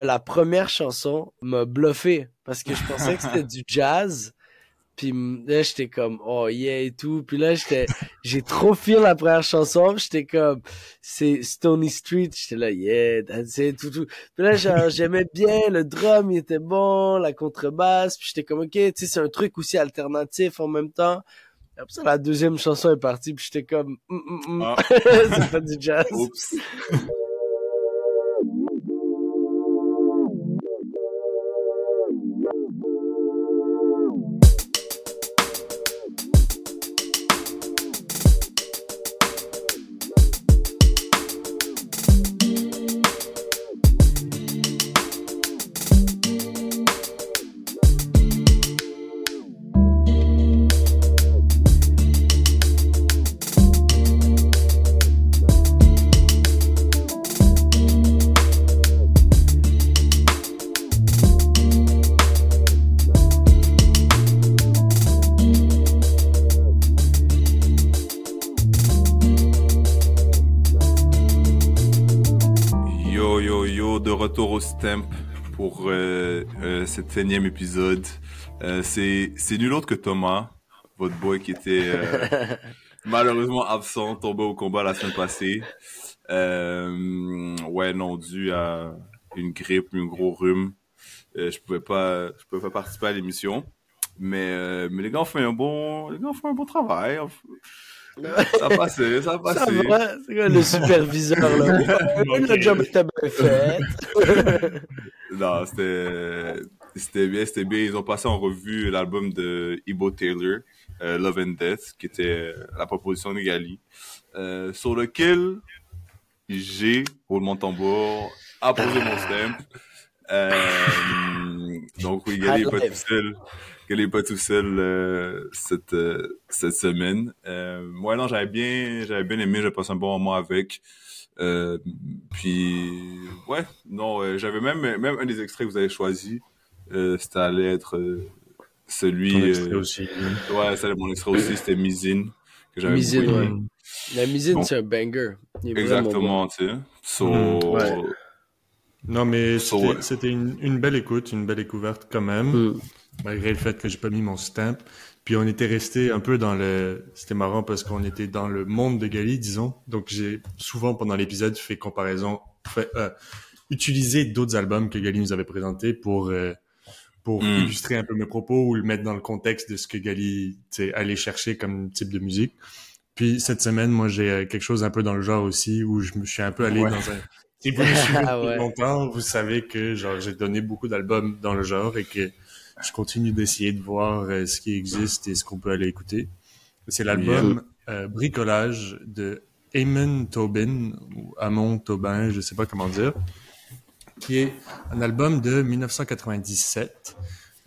La première chanson m'a bluffé parce que je pensais que c'était du jazz. Puis là, j'étais comme, oh yeah et tout. Puis là, j'étais, j'ai trop feel la première chanson. J'étais comme, c'est Stony Street. J'étais là, yeah, it, tout, tout. Puis là, j'aimais bien, le drum, il était bon, la contrebasse. Puis j'étais comme, ok, tu sais, c'est un truc aussi alternatif en même temps. Après ça, la deuxième chanson est partie, puis j'étais comme, mm, mm, mm. Ah. c'est pas du jazz. Oups. Stamp pour euh, euh, cet énième épisode. Euh, c'est c'est nul autre que Thomas, votre boy qui était euh, malheureusement absent, tombé au combat la semaine passée. Euh, ouais, non, dû à une grippe, un gros rhume. Euh, je pouvais pas je pouvais pas participer à l'émission. Mais euh, mais les gars ont fait un bon les gars ont fait un bon travail. Ça a passé, ça a Ça va, c'est quoi le superviseur, là? le job était bien fait. Non, c'était c'était bien, c'était bien. Ils ont passé en revue l'album de Ibo Taylor, euh, Love and Death, qui était la proposition de Gali, euh, sur lequel j'ai, roulement de tambour, apposé mon stamp. Euh, donc oui, Gali est pas tout seul. Gali est pas tout seul euh, cette euh, cette semaine. Euh, moi non, j'avais bien j'avais bien aimé, j'ai passé un bon moment avec. Euh, puis ouais, non, euh, j'avais même même un des extraits que vous avez choisi, euh, c'était allait être euh, celui. Ton extrait euh, aussi. ouais, c'était mon extrait aussi, c'était Mizine que j'avais Mizine, ouais. La Bon. c'est un banger. Exactement, tu sais. So, Mm, ouais. Non, mais So, c'était ouais. une, une belle écoute, une belle découverte quand même. Mm. Malgré le fait que j'ai pas mis mon stamp. Puis on était resté un peu dans le... C'était marrant parce qu'on était dans le monde de Gali, disons. Donc j'ai souvent pendant l'épisode fait comparaison, fait, euh, utilisé d'autres albums que Gali nous avait présentés pour... euh, pour Mm. illustrer un peu mes propos ou le mettre dans le contexte de ce que Gali allait chercher comme type de musique. Puis cette semaine, moi, j'ai euh, quelque chose un peu dans le genre aussi où je me suis un peu allé Ouais. dans un... Si vous me suivez depuis longtemps, vous savez que genre j'ai donné beaucoup d'albums dans le genre et que je continue d'essayer de voir euh, ce qui existe et ce qu'on peut aller écouter. C'est l'album euh, Bricolage de Eamon Tobin ou Amon Tobin, je sais pas comment dire, qui est un album de 1997.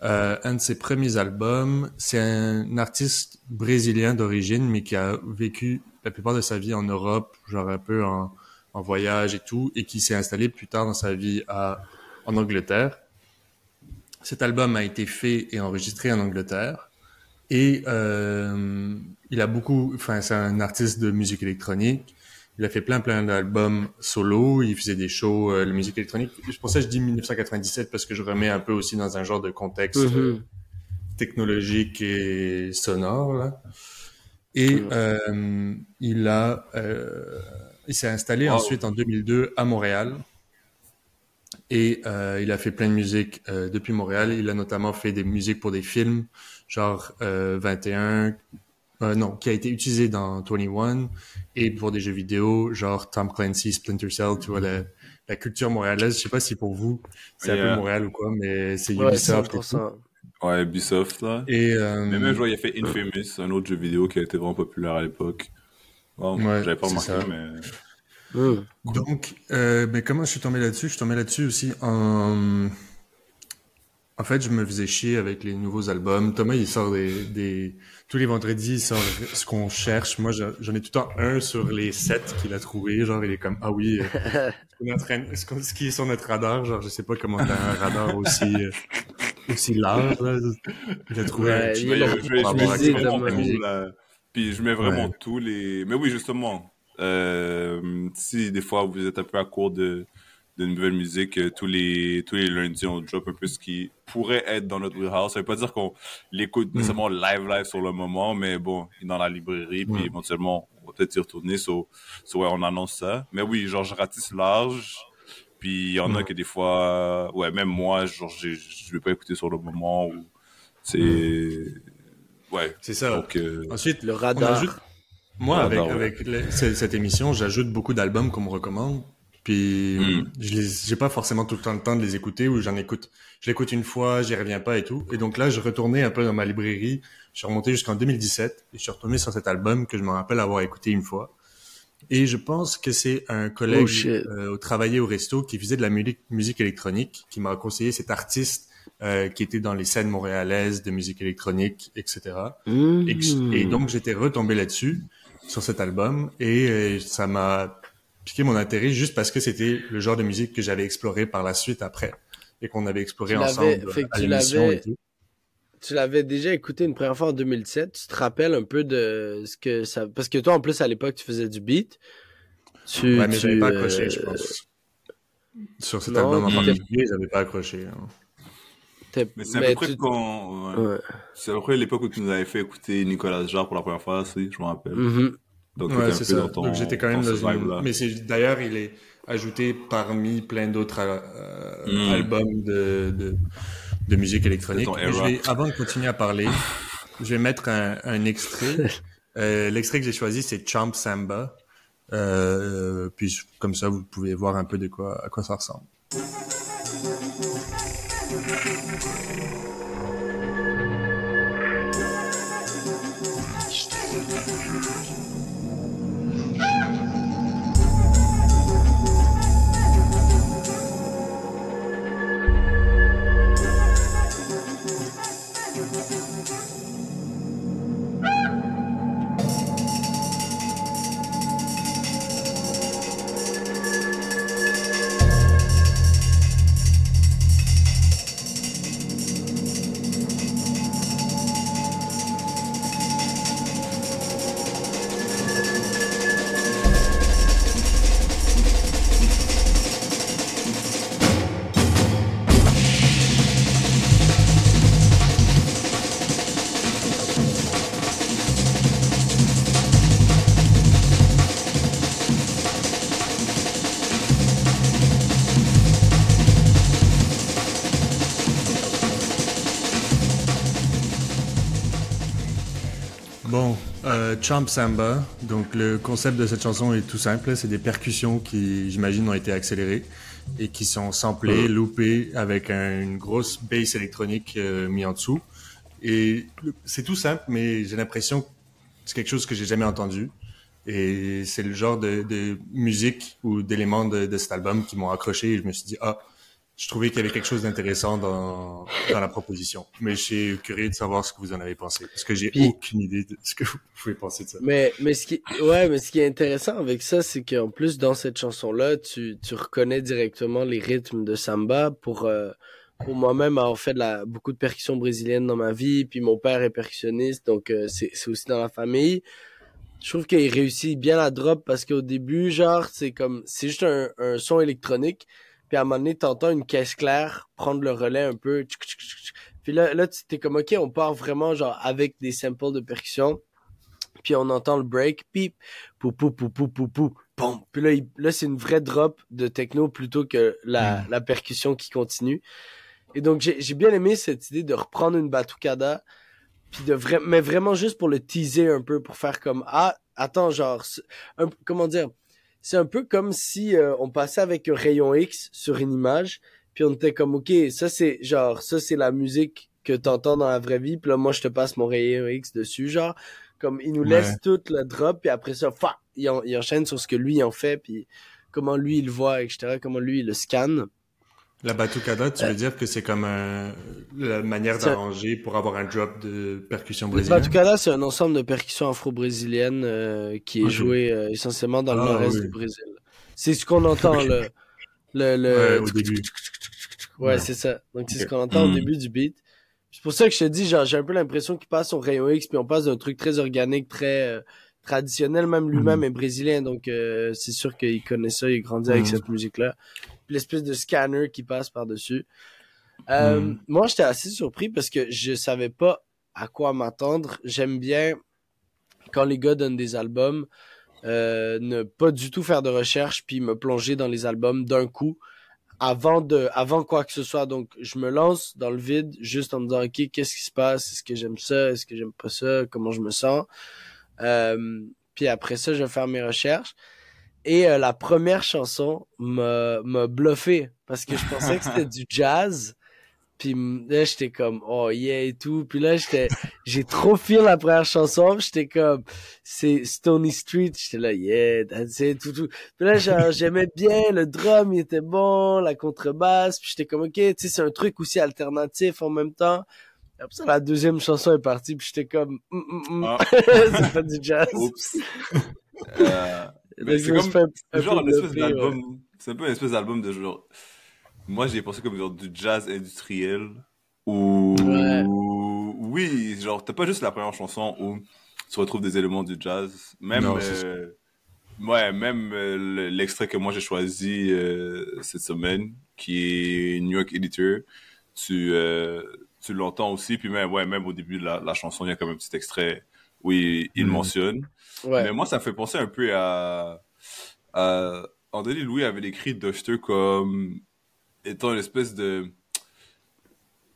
Euh, un de ses premiers albums. C'est un artiste brésilien d'origine, mais qui a vécu la plupart de sa vie en Europe, genre un peu en, en voyage et tout, et qui s'est installé plus tard dans sa vie à, en Angleterre. Cet album a été fait et enregistré en Angleterre. Et euh, il a beaucoup, enfin c'est un artiste de musique électronique. Il a fait plein plein d'albums solo. Il faisait des shows euh, de musique électronique. C'est pour ça que je dis 1997 parce que je remets un peu aussi dans un genre de contexte euh, Mhm. technologique et sonore. Là. Et Mhm. euh, il a, euh, il s'est installé Wow. ensuite en 2002 à Montréal. Et euh, il a fait plein de musique euh, depuis Montréal. Il a notamment fait des musiques pour des films, genre euh, 21, euh, non, qui a été utilisé dans 21, et pour des jeux vidéo, genre Tom Clancy, Splinter Cell, tu vois, la, la culture montréalaise. Je sais pas si pour vous, c'est un peu Montréal ou quoi, mais c'est Ouais, Ubisoft et. 100%. ouais, Ubisoft, là. Et, euh, Mais même, je vois, il a fait Infamous, un autre jeu vidéo qui a été vraiment populaire à l'époque. Bon, Ouais, j'avais pas remarqué, ça. mais... Mm. Donc, euh, mais comment je suis tombé là-dessus? Je suis tombé là-dessus aussi en... En fait, je me faisais chier avec les nouveaux albums. Thomas, il sort des... des... Tous les vendredis, il sort ce qu'on cherche. Moi, j'en ai tout le temps un sur les sept qu'il a trouvé. Genre, il est comme, ah oui, euh, ce, qu'on est en train- ce qu'on- ce qui est sur notre radar. Genre, je sais pas comment t'as un radar aussi, euh, aussi large. Là. Il a trouvé Ouais, un il Je je je musique. là. Puis je mets vraiment Ouais. tous les... Mais oui, justement, euh, si des fois vous êtes un peu à court de, de nouvelle musique. Euh, tous les tous les lundis, on drop un peu ce qui pourrait être dans notre wheelhouse. Ça veut pas dire qu'on l'écoute mm. nécessairement live live sur le moment, mais bon, dans la librairie, puis éventuellement, on va peut-être y retourner. So, so, ouais, on annonce ça. Mais oui, genre, je ratisse large. Puis il y en a que des fois, ouais, même moi, genre, je vais pas écouter sur le moment ou c'est, ouais. C'est ça. Donc, euh, Ensuite, le radar. Moi, avec, avec cette émission, j'ajoute beaucoup d'albums qu'on me recommande. Puis hmm. je j'ai pas forcément tout le temps le temps de les écouter ou j'en écoute. Je l'écoute une fois, j'y reviens pas et tout. Et donc là, je retournais un peu dans ma librairie. Je suis remonté jusqu'en 2017 et je suis retourné sur cet album que je me rappelle avoir écouté une fois. Et je pense que c'est un collègue oh, euh, au travailler au resto qui faisait de la musique, musique électronique qui m'a conseillé cet artiste euh, qui était dans les scènes montréalaises de musique électronique, etc. Hmm. Et, donc j'étais retombé là-dessus sur cet album et euh, ça m'a piqué mon intérêt juste parce que c'était le genre de musique que j'avais exploré par la suite après et qu'on avait exploré ensemble à l'émission et tout. Tu l'avais déjà écouté une première fois en 2007. Tu te rappelles un peu de ce que ça... Parce que toi, en plus, à l'époque, tu faisais du beat. Tu, ouais, mais j'avais pas accroché, je euh, pense. Sur cet album en particulier, j'avais pas accroché. Hein. Mais c'est à peu près quand... Ouais. C'est à peu près l'époque où tu nous avais fait écouter Nicolas Jarre pour la première fois, si, je me rappelle. Mm-hmm. Donc, ouais, c'est ça. Donc j'étais quand même dans, une... Mais c'est d'ailleurs il est ajouté parmi plein d'autres euh, mm. albums de, de, de musique électronique. je vais, avant de continuer à parler, je vais mettre un, un extrait. Euh, L'extrait que j'ai choisi c'est Champ Samba. Euh, puis comme ça vous pouvez voir un peu de quoi à quoi ça ressemble. Thank you. Champ Samba. Donc le concept de cette chanson est tout simple, c'est des percussions qui, j'imagine, ont été accélérées et qui sont samplées, loupées avec une grosse bass électronique euh, mis en dessous. Et c'est tout simple, mais j'ai l'impression que c'est quelque chose que j'ai jamais entendu. Et c'est le genre de, de musique ou d'éléments de, de, cet album qui m'ont accroché et je me suis dit, ah, je trouvais qu'il y avait quelque chose d'intéressant dans, dans la proposition. Mais je suis curieux de savoir ce que vous en avez pensé. Parce que j'ai aucune idée de ce que vous pouvez penser de ça. Mais, mais ce qui, ouais, mais ce qui est intéressant avec ça, c'est qu'en plus, dans cette chanson-là, tu, tu reconnais directement les rythmes de samba pour, euh, pour moi-même avoir fait de la, beaucoup de percussions brésiliennes dans ma vie. Puis mon père est percussionniste, donc euh, c'est, c'est aussi dans la famille. Je trouve qu'il réussit bien la drop parce qu'au début, genre, c'est comme, c'est juste un, un son électronique puis à un moment donné, t'entends une caisse claire prendre le relais un peu. Puis là, là t'es comme, OK, on part vraiment genre avec des samples de percussion. Puis on entend le break, pip, pou, pou, pou, pou, pou, pou, pom. Puis là, là c'est une vraie drop de techno plutôt que la, hmm. la percussion qui continue. Et donc, j'ai bien aimé cette idée de reprendre une batucada, puis de vrai, mais vraiment juste pour le teaser un peu, pour faire comme, ah, attends, genre, comment dire, c'est un peu comme si euh, on passait avec un rayon X sur une image, puis on était comme, OK, ça c'est genre, ça c'est la musique que t'entends dans la vraie vie, puis là moi je te passe mon rayon X dessus, genre, comme il nous laisse toute la drop, puis après ça, fa, il, il, enchaîne sur ce que lui en fait, puis comment lui il voit, etc., comment lui il le scanne. La batucada, tu veux euh, dire que c'est comme la manière d'arranger pour avoir un drop de percussion brésilienne? La batucada, c'est un ensemble de percussions afro-brésiliennes euh, qui est joué euh, essentiellement dans le ah, nord-est du Brésil. C'est ce qu'on entend, le, le, le... Ouais, au début. Ouais, c'est ça. Donc, c'est ce qu'on entend au hmm. début du beat. C'est pour ça que je te dis, genre, j'ai un peu l'impression qu'il passe au rayon X, puis on passe d'un truc très organique, très traditionnel, même lui-même est brésilien, donc euh, c'est sûr qu'il connaît ça, il grandit avec cette musique-là. L'espèce de scanner qui passe par-dessus. Euh, Moi, j'étais assez surpris parce que je savais pas à quoi m'attendre. J'aime bien quand les gars donnent des albums, euh, ne pas du tout faire de recherche puis me plonger dans les albums d'un coup avant de avant quoi que ce soit. Donc je me lance dans le vide juste en me disant ok qu'est-ce qui se passe? Est-ce que j'aime ça? Est-ce que j'aime pas ça? Comment je me sens? Puis après ça je vais faire mes recherches et euh, la première chanson m'a m'a bluffé parce que je pensais que c'était du jazz puis là, j'étais comme, oh yeah et tout. Puis là, j'étais, j'ai trop feel la première chanson. J'étais comme, c'est Stony Street. J'étais là, yeah, that's it, tout, tout. Puis là, j'aimais bien, le drum, il était bon, la contrebasse. Puis j'étais comme, ok, tu sais, c'est un truc aussi alternatif en même temps. Après ça, la deuxième chanson est partie, puis j'étais comme, mm, mm, mm. Ah. c'est pas du jazz. Oups. euh, c'est comme, genre un espèce d'album, c'est un peu une espèce d'album de genre, moi, j'ai pensé comme genre du jazz industriel. Ou oui, genre t'as pas juste la première chanson où tu retrouves des éléments du jazz. Même euh, ouais, même euh, l'extrait que moi j'ai choisi euh, cette semaine, qui est New York Editor, tu tu l'entends aussi. Puis même ouais, même au début de la, chanson, il y a comme un petit extrait où il, mm. mentionne. Mais moi, ça me fait penser un peu à, à André Louis avait écrit Duster comme étant une espèce de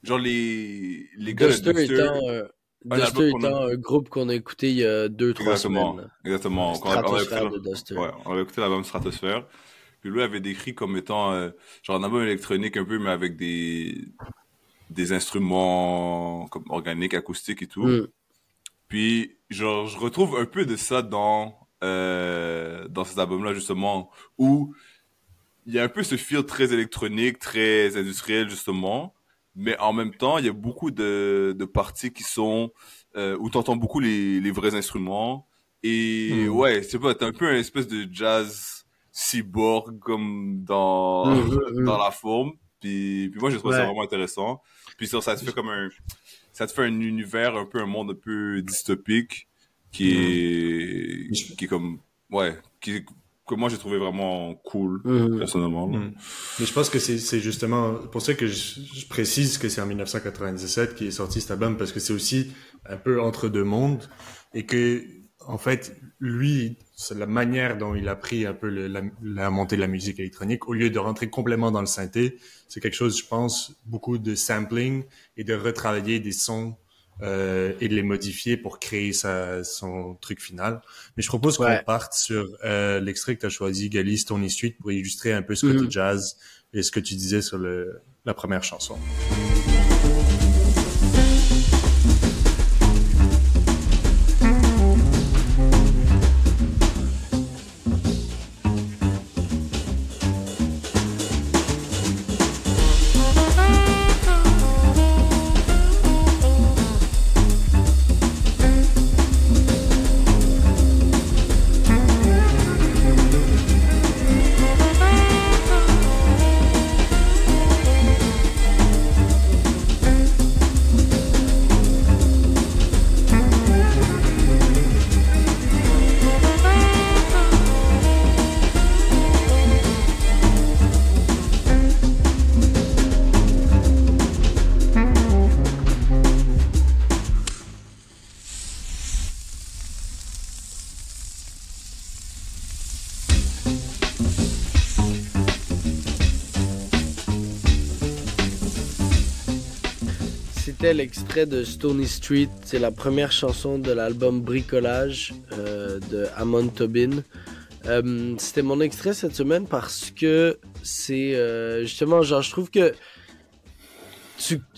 genre les les gars Duster, de Duster étant, euh, un, Duster étant un groupe qu'on a écouté il y a deux trois semaines exactement on, avait, Duster. Ouais, on avait écouté l'album Stratosphère puis lui avait décrit comme étant euh, genre un album électronique un peu mais avec des des instruments comme organiques acoustiques et tout mm. puis genre je retrouve un peu de ça dans euh, dans cet album là justement où il y a un peu ce feel très électronique, très industriel justement, mais en même temps, il y a beaucoup de, de parties qui sont euh, où t'entends beaucoup les, les vrais instruments et hmm. ouais, c'est pas, t'as un peu une espèce de jazz cyborg comme dans hmm, hmm, dans la forme. Puis, puis moi, je trouve ça vraiment intéressant. Puis ça, ça te fait comme un ça te fait un univers, un peu un monde un peu dystopique qui est qui est comme ouais, qui que moi j'ai trouvé vraiment cool mmh. personnellement. Mmh. Mais je pense que c'est justement pour ça que je, je précise que c'est en 1997 qui est sorti cet album parce que c'est aussi un peu entre deux mondes et que en fait lui c'est la manière dont il a pris un peu le, la, la, montée de la musique électronique au lieu de rentrer complètement dans le synthé c'est quelque chose je pense beaucoup de sampling et de retravailler des sons euh, et de les modifier pour créer sa, son truc final. Mais je propose qu'on parte sur euh, l'extrait que tu as choisi, Gali, Tony Street, pour illustrer un peu ce côté mm-hmm. jazz et ce que tu disais sur le, la première chanson. L'extrait de Stony Street. C'est la première chanson de l'album Bricolage euh, de Amon Tobin. Euh, c'était mon extrait cette semaine parce que c'est euh, justement, genre, je trouve que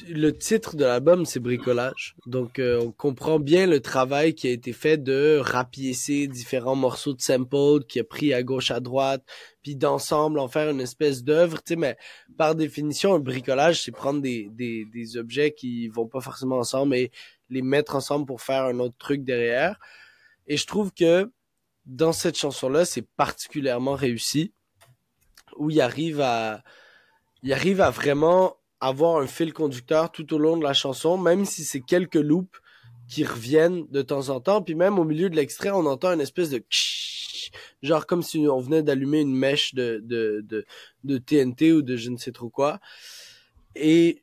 le titre de l'album, c'est Bricolage. Donc, euh, on comprend bien le travail qui a été fait de rapiécer différents morceaux de sample, qui a pris à gauche, à droite, puis d'ensemble en faire une espèce d'œuvre. Tu sais, mais par définition, un bricolage, c'est prendre des, des, des objets qui vont pas forcément ensemble et les mettre ensemble pour faire un autre truc derrière. Et je trouve que dans cette chanson-là, c'est particulièrement réussi, où il arrive à, il arrive à vraiment avoir un fil conducteur tout au long de la chanson, même si c'est quelques loops qui reviennent de temps en temps. Puis même au milieu de l'extrait, on entend une espèce de genre comme si on venait d'allumer une mèche de, de, de, de TNT ou de je ne sais trop quoi. Et,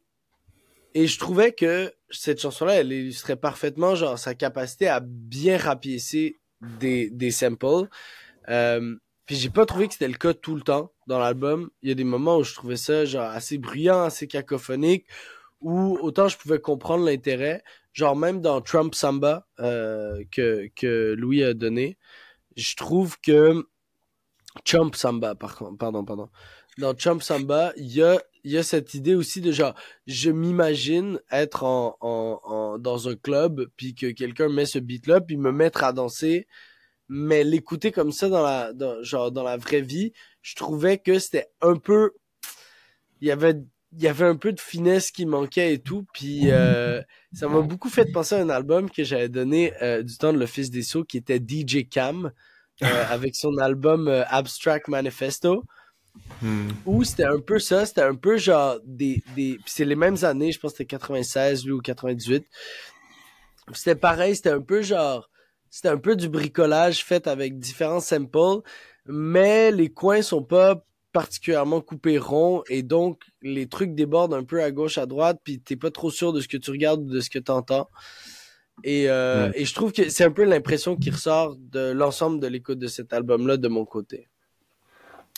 et je trouvais que cette chanson-là, elle illustrait parfaitement genre sa capacité à bien rapiécer des, des samples. Euh, puis j'ai pas trouvé que c'était le cas tout le temps dans l'album. Il y a des moments où je trouvais ça genre assez bruyant, assez cacophonique, où autant je pouvais comprendre l'intérêt, genre même dans Trump Samba euh, que, que Louis a donné, je trouve que Trump Samba, pardon, pardon. Dans Trump Samba, il y a, y a cette idée aussi de genre, je m'imagine être en, en, en, dans un club, puis que quelqu'un met ce beat-là, puis me mettre à danser, mais l'écouter comme ça dans la, dans, genre dans la vraie vie, je trouvais que c'était un peu, il y avait il y avait un peu de finesse qui manquait et tout. Puis euh, ça m'a beaucoup fait penser à un album que j'avais donné euh, du temps de l'Office des Sceaux qui était DJ Cam euh, avec son album Abstract Manifesto. Hmm. Où c'était un peu ça, c'était un peu genre des. des c'est les mêmes années, je pense que c'était 96 lui ou 98. C'était pareil, c'était un peu genre. C'était un peu du bricolage fait avec différents samples, mais les coins sont pas particulièrement coupé rond et donc les trucs débordent un peu à gauche à droite puis t'es pas trop sûr de ce que tu regardes ou de ce que t'entends. Et, euh, et je trouve que c'est un peu l'impression qui ressort de l'ensemble de l'écoute de cet album là de mon côté.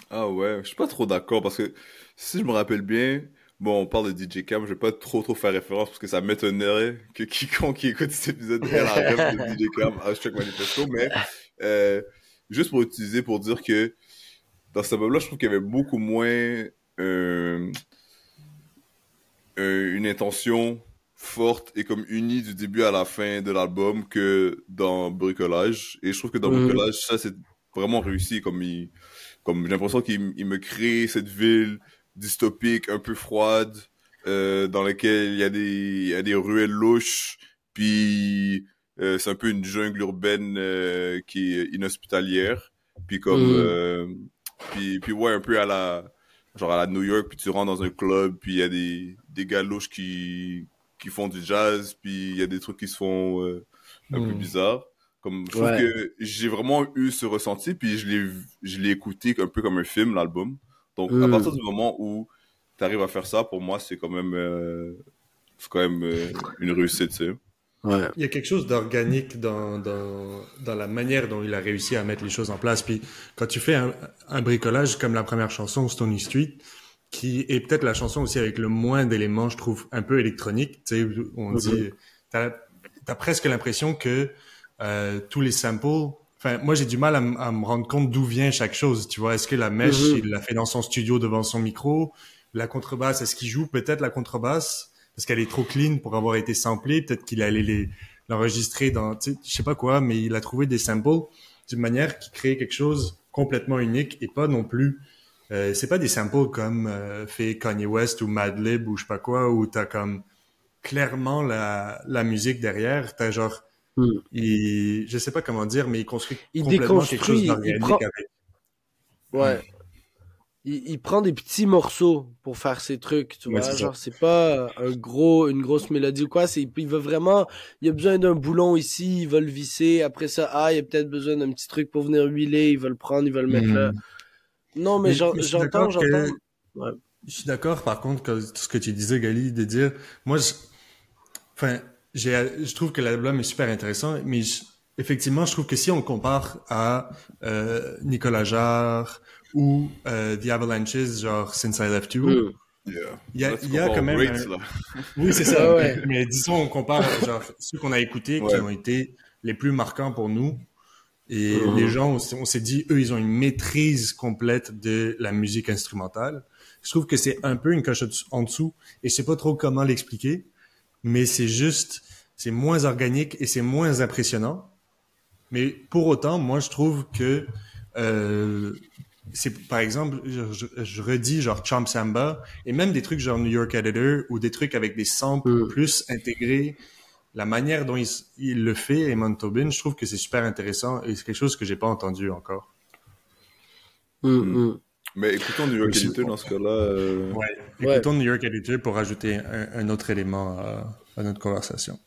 Ah ouais je suis pas trop d'accord parce que si je me rappelle bien bon on parle de DJ Cam je vais pas trop trop faire référence parce que ça m'étonnerait que quiconque qui écoute cet épisode ait la rêve de DJ Cam hashtag manifesto mais euh, juste pour utiliser pour dire que dans cet album-là, je trouve qu'il y avait beaucoup moins euh, euh, une intention forte et comme unie du début à la fin de l'album que dans Bricolage. Et je trouve que dans mm. Bricolage, ça, c'est vraiment réussi. Comme, il, comme j'ai l'impression qu'il me crée cette ville dystopique, un peu froide, euh, dans laquelle il y, a des, il y a des ruelles louches, puis euh, c'est un peu une jungle urbaine euh, qui est inhospitalière. Puis comme... Mm. Euh, puis, puis ouais, un peu à la, genre à la New York, puis tu rentres dans un club, puis il y a des, des gars louches qui, qui font du jazz, puis il y a des trucs qui se font euh, un peu hmm. bizarres. Comme, je trouve que j'ai vraiment eu ce ressenti, puis je l'ai, je l'ai écouté un peu comme un film, l'album. Donc, à hmm. partir du moment où tu arrives à faire ça, pour moi, c'est quand même, euh, c'est quand même euh, une réussite, tu sais. Il y a quelque chose d'organique dans, dans, dans, la manière dont il a réussi à mettre les choses en place. Puis quand tu fais un, un bricolage comme la première chanson, Stony Street, qui est peut-être la chanson aussi avec le moins d'éléments, je trouve, un peu électronique. Tu sais, on dit, mhm. t'as as presque l'impression que euh, tous les samples. Enfin, moi j'ai du mal à, à me rendre compte d'où vient chaque chose. Tu vois, est-ce que la mèche mhm. il l'a fait dans son studio devant son micro? La contrebasse, est-ce qu'il joue peut-être la contrebasse? Parce qu'elle est trop clean pour avoir été samplée. Peut-être qu'il allait les l'enregistrer dans, je sais pas quoi, mais il a trouvé des samples d'une manière qui crée quelque chose complètement unique et pas non plus. Euh, c'est pas des samples comme euh, fait Kanye West ou Madlib ou je sais pas quoi où t'as comme clairement la, la musique derrière. T'as genre, hmm. il, je sais pas comment dire, mais il construit il complètement quelque chose d'organique avec. Ouais il, prend des petits morceaux pour faire ses trucs, tu vois. genre, c'est pas un gros, une grosse mélodie ou quoi. C'est, il veut vraiment, il a besoin d'un boulon ici, il va le visser. Après ça, ah, il a peut-être besoin d'un petit truc pour venir huiler, il va le prendre, il va le mettre là. Hmm. Non, mais, j'entends, j'entends. Je suis d'accord, par contre, que tout ce que tu disais, Gali, de dire, moi, je, enfin, j'ai, je trouve que l'album est super intéressant, mais effectivement, je trouve que si on compare à euh, Nicolas Jarre, ou euh, The Avalanches, genre Since I Left You. Hmm. Il y a, il y a quand même. Oui, c'est ça. ouais. Mais disons, on compare genre, ceux qu'on a écoutés qui ont été les plus marquants pour nous. Et hmm. les gens, on s'est dit, eux, ils ont une maîtrise complète de la musique instrumentale. Je trouve que c'est un peu une coche en dessous et je sais pas trop comment l'expliquer, mais c'est juste, c'est moins organique et c'est moins impressionnant. Mais pour autant, moi, je trouve que euh, c'est par exemple, je, redis genre Chomp Samba et même des trucs genre New York Editor ou des trucs avec des samples mm. plus intégrés. La manière dont il, le fait, Eamon Tobin, je trouve que c'est super intéressant et c'est quelque chose que j'ai pas entendu encore. Mm, mm. Mais écoutons New York Editor dans ce cas-là. Euh... Ouais. Écoutons New York Editor pour ajouter un, autre élément à, à notre conversation.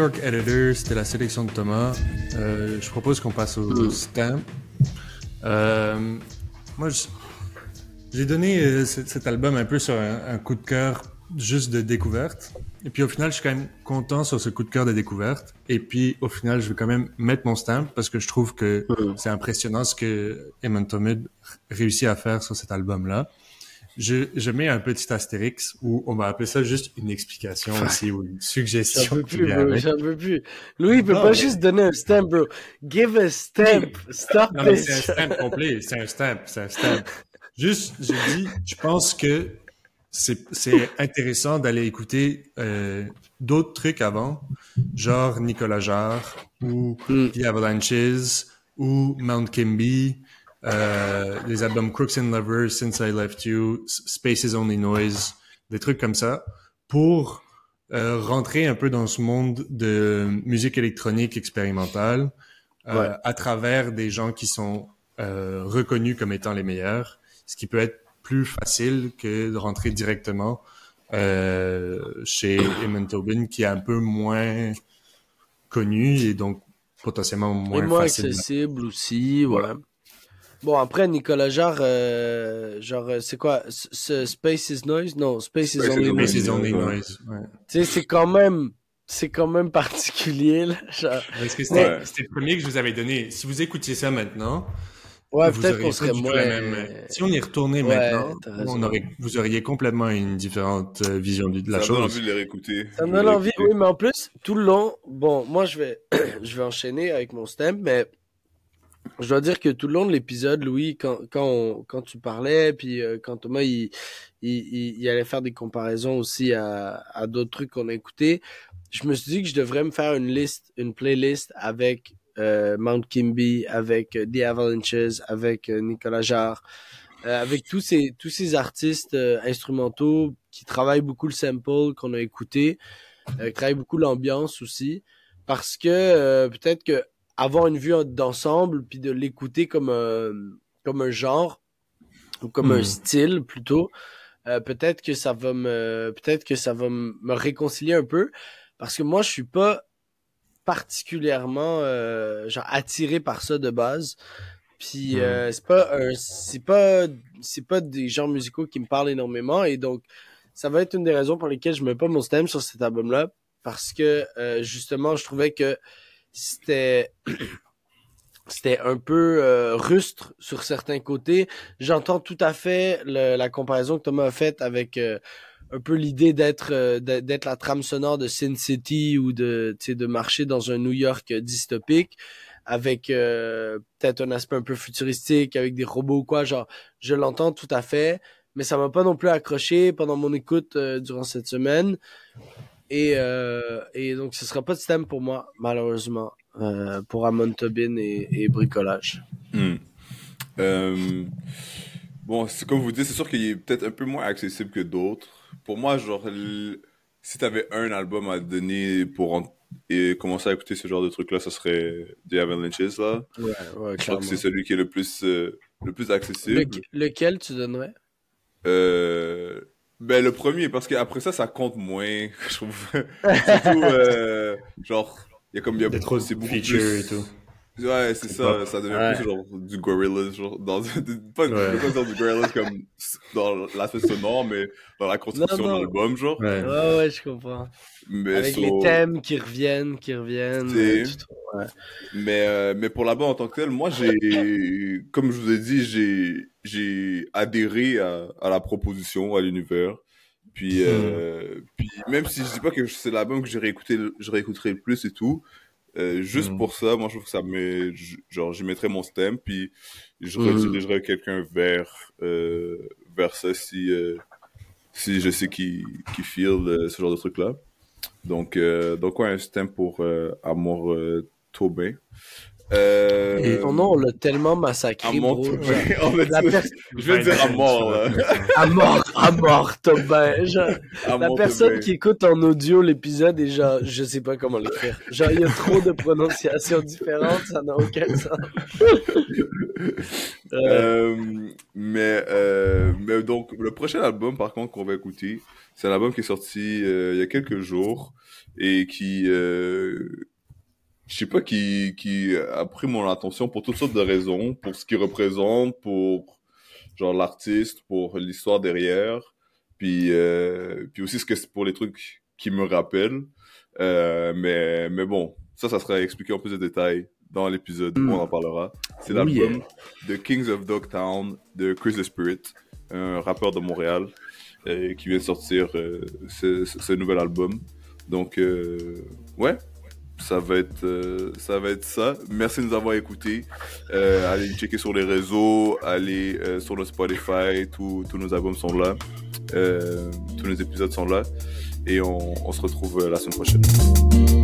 York Editor, c'était la sélection de Thomas. Euh, je propose qu'on passe au Mm. stamp. Euh, moi, j'ai donné euh, cet, album un peu sur un, un coup de cœur juste de découverte. Et puis au final, je suis quand même content sur ce coup de cœur de découverte. Et puis au final, je vais quand même mettre mon stamp parce que je trouve que Mm. c'est impressionnant ce que Eamon Tomid réussit à faire sur cet album-là. Je, je mets un petit astérix où on va appeler ça juste une explication aussi ou une J'en suggestion. peux qui plus, bro. J'en peux plus. Louis, il peut Non, pas mais- juste donner un stamp, bro. Give a stamp. Stop Non, mais c'est un stamp complet, c'est un stamp, c'est un stamp. Juste, j'ai dit, je pense que c'est c'est intéressant d'aller écouter euh, d'autres trucs avant, genre Nicolas Jarre ou Mm. The Avalanches ou Mount Kimby, les albums Crooks and Lovers, Since I Left You, S- Spaces Only Noise, des trucs comme ça, pour euh, rentrer un peu dans ce monde de musique électronique expérimentale euh, Ouais. à travers des gens qui sont euh, reconnus comme étant les meilleurs, ce qui peut être plus facile que de rentrer directement euh, chez Eamon Tobin, qui est un peu moins connu et donc potentiellement Et moins, moins facile. accessible aussi, ouais. Bon, après, Nicolas Jarre, euh, genre, euh, c'est quoi? Ce- ce Space is Noise? Non, Space is Space is Only Only Noise. c'est only Ouais. noise. Ouais. Tu sais, c'est quand même, c'est quand même particulier, là. Genre, Est-ce que c'était Ouais. c'était le premier que je vous avais donné? Si vous écoutiez ça maintenant, ouais, vous peut-être qu'on serait moins... la même- Si on y retournait Ouais, maintenant, on aurait, vous auriez complètement une différente euh, vision de la ça me donne chose. envie de les réécouter. Ça me donne envie, oui, mais en plus, tout le long, bon, moi, je vais, je vais enchaîner avec mon stamp, mais je dois dire que tout le long de l'épisode, Louis, quand, quand, quand tu parlais, puis euh, quand Thomas, il, il, il, allait faire des comparaisons aussi à, à d'autres trucs qu'on a écoutés, je me suis dit que je devrais me faire une liste, une playlist avec euh, Mount Kimby, avec euh, The Avalanches, avec euh, Nicolas Jarre, euh, avec tous ces, tous ces artistes euh, instrumentaux qui travaillent beaucoup le sample qu'on a écouté, qui travaillent beaucoup l'ambiance aussi, parce que peut-être que avoir une vue d'ensemble puis de l'écouter comme un, comme un genre ou comme un Hmm. style plutôt, euh, peut-être que ça va me peut-être que ça va me réconcilier un peu parce que moi je suis pas particulièrement euh, genre attiré par ça de base. Puis Hmm. euh, c'est pas un c'est pas c'est pas des genres musicaux qui me parlent énormément et donc ça va être une des raisons pour lesquelles je mets pas mon stem sur cet album là parce que euh, justement je trouvais que c'était c'était un peu euh, rustre sur certains côtés. J'entends tout à fait le- la comparaison que Thomas a faite avec euh, un peu l'idée d'être euh, d'être la trame sonore de Sin City ou de de marcher dans un New York dystopique avec euh, peut-être un aspect un peu futuristique avec des robots ou quoi genre je l'entends tout à fait mais ça m'a pas non plus accroché pendant mon écoute euh, durant cette semaine et euh, et donc ce sera pas de thème pour moi malheureusement euh, pour Amon Tobin et, et bricolage Hmm. Euh, bon, comme vous dites, c'est sûr qu'il est peut-être un peu moins accessible que d'autres. Pour moi, genre, si t'avais un album à donner pour en- et commencer à écouter ce genre de trucs-là, ce serait The Avalanches, là. ouais ouais Je crois que c'est celui qui est le plus, euh, le plus accessible. Leque- lequel tu donnerais? Euh, ben, le premier, parce qu'après ça, ça compte moins, je trouve. Surtout, euh, genre, il y a comme, il y a trop de c'est beaucoup features plus- et tout. Ouais, c'est ça, pas- ça devient Ouais. plus genre du Gorillaz, genre, dans, pas, Ouais. je pas du Gorillaz comme dans l'aspect sonore, mais dans la construction de l'album, genre. Ouais. ouais ouais je comprends Mais, avec so- les thèmes qui reviennent qui reviennent C'est- euh, tu trouves, ouais. mais, euh, mais pour l'album en tant que tel, moi, j'ai, comme je vous ai dit, j'ai, j'ai adhéré à, à la proposition, à l'univers. Puis, euh, puis même si je dis pas que c'est l'album que j'ai réécouté, je réécouterai le plus et tout, euh, juste Mhm. pour ça, moi je trouve que ça met, genre j'y mettrais mon stem, puis je Mhm. redirigerais quelqu'un vers, euh, vers ça si, euh, si je sais qui, qui feel ce genre de truc là. Donc, donc ouais, un stem pour Amour Tobin. Euh... Et ton nom, on l'a tellement massacré, à bro. mort, La per- je vais dire à mort, là. À mort, à mort. Genre, À la mort, personne qui écoute en audio l'épisode est genre, je sais pas comment l'écrire. Genre, il y a trop de prononciations différentes, ça n'a aucun sens. Euh, Euh, mais, euh, mais donc, le prochain album, par contre, qu'on va écouter, c'est un album qui est sorti euh, il y a quelques jours et qui, euh, je sais pas, qui, qui a pris mon attention pour toutes sortes de raisons, pour ce qu'il représente, pour genre l'artiste, pour l'histoire derrière, puis, euh, puis aussi ce que c'est pour les trucs qui me rappellent. Euh, mais, mais bon, ça, ça sera expliqué en plus de détails dans l'épisode où Mm. on en parlera. C'est l'album The Kings of Dogtown de Chris the Spirit, un rappeur de Montréal euh, qui vient de sortir euh, ce, ce- ce nouvel album. Donc, euh, ouais, ça va être euh, ça. Va être ça. Merci de nous avoir écoutés. Euh, allez checker sur les réseaux, allez euh, sur le Spotify, tous nos albums sont là, Euh, tous nos épisodes sont là. Et on, se retrouve la semaine prochaine.